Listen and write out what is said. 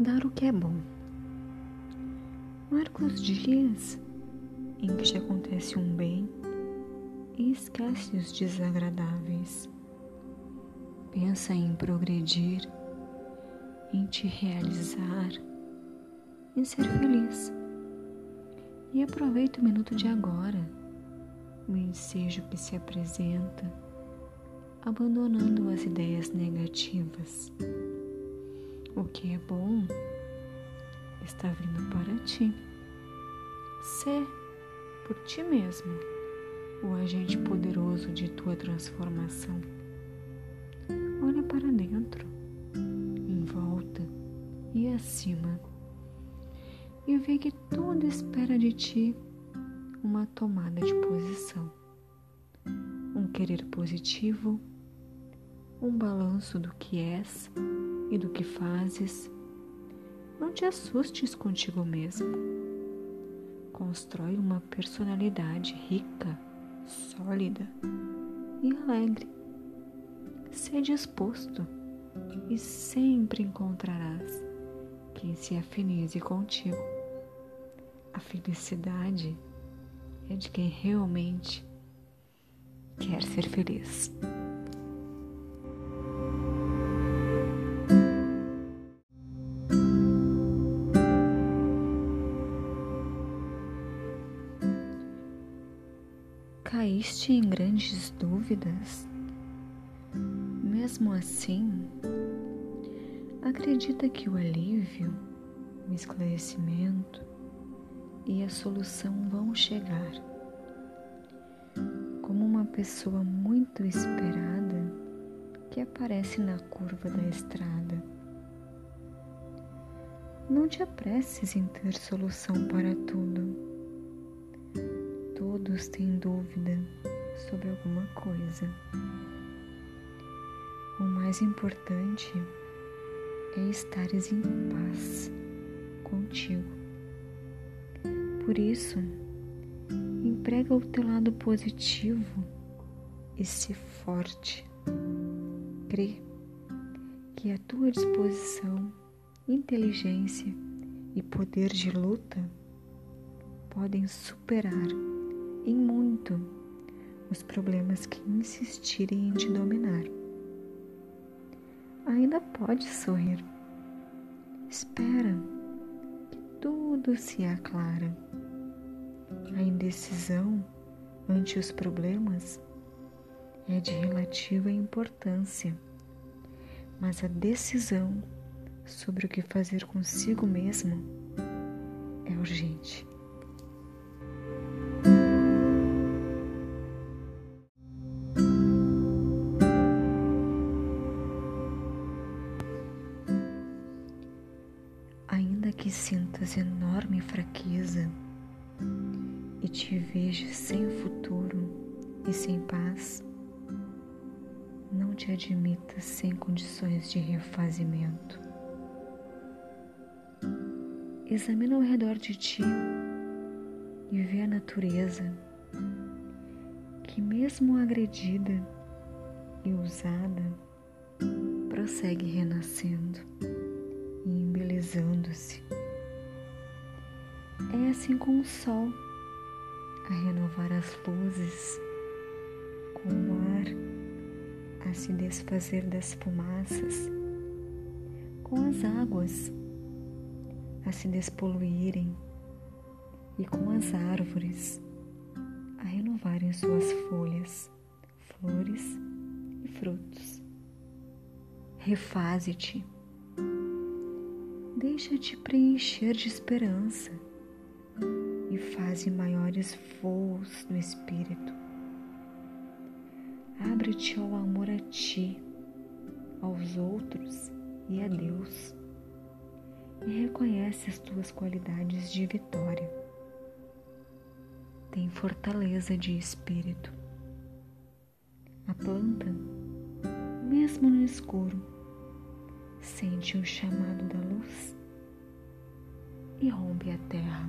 guardar o que é bom. Marca os dias em que te acontece um bem e esquece os desagradáveis. Pensa em progredir, em te realizar, em ser feliz. E aproveita o minuto de agora, o ensejo que se apresenta, abandonando as ideias negativas. O que é bom está vindo para ti. Ser por ti mesmo o agente poderoso de tua transformação. Olha para dentro, em volta e acima e vê que tudo espera de ti uma tomada de posição, um querer positivo, um balanço do que és e do que fazes. Não te assustes contigo mesmo. Constrói uma personalidade rica, sólida e alegre. Sê disposto e sempre encontrarás quem se afinize contigo. A felicidade é de quem realmente quer ser feliz. Caíste em grandes dúvidas? Mesmo assim, acredita que o alívio, o esclarecimento e a solução vão chegar. Como uma pessoa muito esperada que aparece na curva da estrada. Não te apresses em ter solução para tudo. Todos têm dúvida sobre alguma coisa. O mais importante é estares em paz contigo. Por isso, emprega o teu lado positivo e se forte. Crê que a tua disposição, inteligência e poder de luta podem superar em muito os problemas que insistirem em te dominar ainda pode sorrir. Espera que tudo se aclara. A indecisão ante os problemas é de relativa importância, mas a decisão sobre o que fazer consigo mesmo é urgente. Que sintas enorme fraqueza e te vejas sem futuro e sem paz, não te admitas sem condições de refazimento. Examina ao redor de ti e vê a natureza que, mesmo agredida e usada, prossegue renascendo e embelezando-se. É assim com o sol, a renovar as luzes, com o ar a se desfazer das fumaças, com as águas a se despoluírem e com as árvores a renovarem suas folhas, flores e frutos. Refaze-te Deixa-te preencher de esperança e faze maiores voos no espírito. Abre-te ao amor a ti, aos outros e a Deus. E reconhece as tuas qualidades de vitória. Tem fortaleza de espírito. A planta, mesmo no escuro, sente o chamado da luz e rompe a terra.